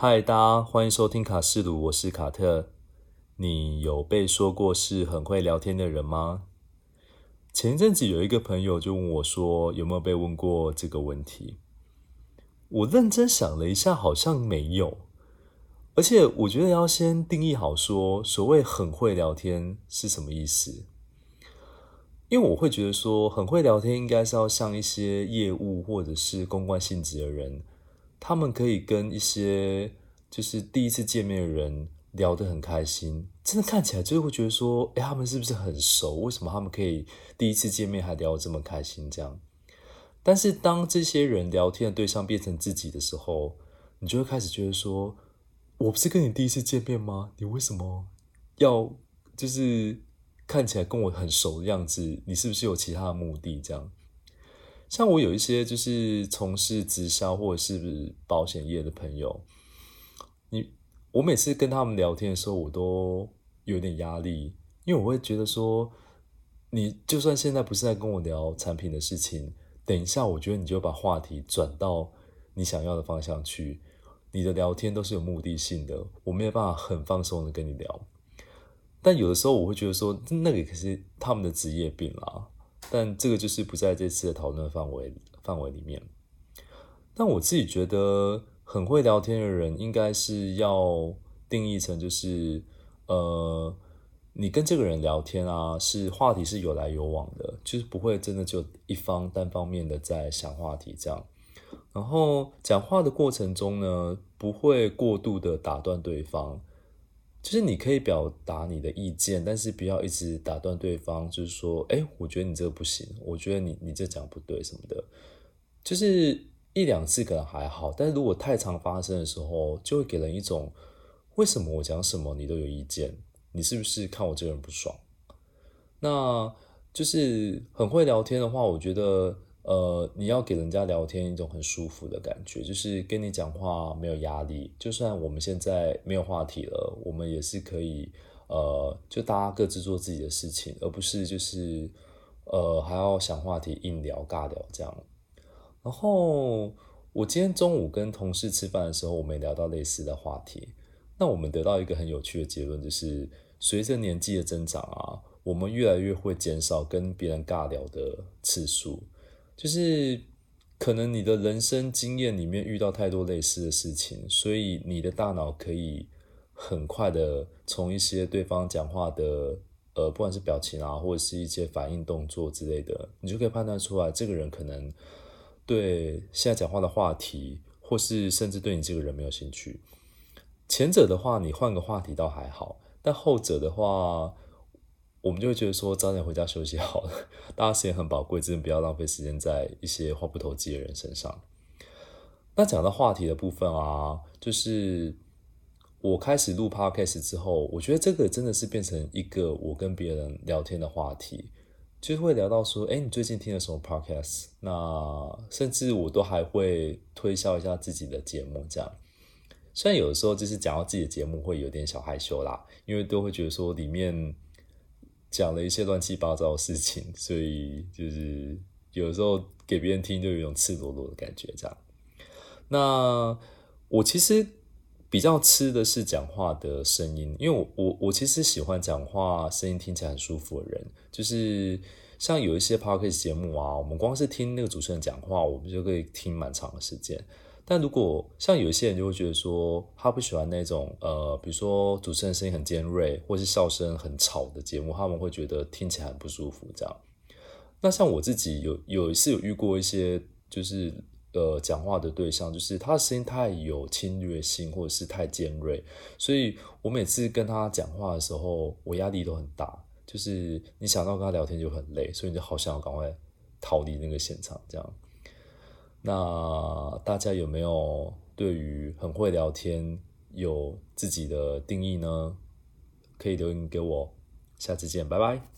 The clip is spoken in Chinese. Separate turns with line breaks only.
嗨，大家欢迎收听卡斯鲁，我是卡特。你有被说过是很会聊天的人吗？前一阵子有一个朋友就问我说，有没有被问过这个问题？我认真想了一下，好像没有。而且我觉得要先定义好，说所谓很会聊天是什么意思？因为我会觉得说，很会聊天应该是要像一些业务或者是公关性质的人，他们可以跟一些就是第一次见面的人聊得很开心，真的看起来就会觉得说，哎，他们是不是很熟？为什么他们可以第一次见面还聊得这么开心？这样。但是当这些人聊天的对象变成自己的时候，你就会开始觉得说，我不是跟你第一次见面吗？你为什么要就是？看起来跟我很熟的样子，你是不是有其他的目的？这样，像我有一些就是从事直销或者是保险业的朋友，你我每次跟他们聊天的时候，我都有点压力，因为我会觉得说，你就算现在不是在跟我聊产品的事情，等一下，我觉得你就把话题转到你想要的方向去，你的聊天都是有目的性的，我没有办法很放松的跟你聊。但有的时候我会觉得说，那个可是他们的职业病啦。但这个就是不在这次的讨论范围范围里面。但我自己觉得，很会聊天的人，应该是要定义成就是，呃，你跟这个人聊天啊，是话题是有来有往的，就是不会真的就一方单方面的在想话题这样。然后讲话的过程中呢，不会过度的打断对方。就是你可以表达你的意见，但是不要一直打断对方。就是说，哎，我觉得你这个不行，我觉得你你这讲不对什么的。就是一两次可能还好，但是如果太常发生的时候，就会给人一种为什么我讲什么你都有意见？你是不是看我这个人不爽？那就是很会聊天的话，我觉得。呃，你要给人家聊天一种很舒服的感觉，就是跟你讲话没有压力。就算我们现在没有话题了，我们也是可以，呃，就大家各自做自己的事情，而不是就是呃还要想话题硬聊尬聊这样。然后我今天中午跟同事吃饭的时候，我们也聊到类似的话题。那我们得到一个很有趣的结论，就是随着年纪的增长啊，我们越来越会减少跟别人尬聊的次数。就是可能你的人生经验里面遇到太多类似的事情，所以你的大脑可以很快的从一些对方讲话的呃，不管是表情啊，或者是一些反应动作之类的，你就可以判断出来这个人可能对现在讲话的话题，或是甚至对你这个人没有兴趣。前者的话，你换个话题倒还好，但后者的话。我们就会觉得说，早点回家休息好了。大家时间很宝贵，真的不要浪费时间在一些话不投机的人身上。那讲到话题的部分啊，就是我开始录 podcast 之后，我觉得这个真的是变成一个我跟别人聊天的话题，就是会聊到说，哎，你最近听了什么 podcast？那甚至我都还会推销一下自己的节目，这样。虽然有的时候就是讲到自己的节目会有点小害羞啦，因为都会觉得说里面。讲了一些乱七八糟的事情，所以就是有时候给别人听就有一种赤裸裸的感觉，这样。那我其实比较吃的是讲话的声音，因为我我我其实喜欢讲话声音听起来很舒服的人，就是像有一些 podcast 节目啊，我们光是听那个主持人讲话，我们就可以听蛮长的时间。但如果像有些人就会觉得说，他不喜欢那种呃，比如说主持人声音很尖锐，或是笑声很吵的节目，他们会觉得听起来很不舒服。这样，那像我自己有有一次有遇过一些，就是呃讲话的对象，就是他的声音太有侵略性，或者是太尖锐，所以我每次跟他讲话的时候，我压力都很大，就是你想到跟他聊天就很累，所以你就好想要赶快逃离那个现场，这样。那大家有没有对于很会聊天有自己的定义呢？可以留言给我，下次见，拜拜。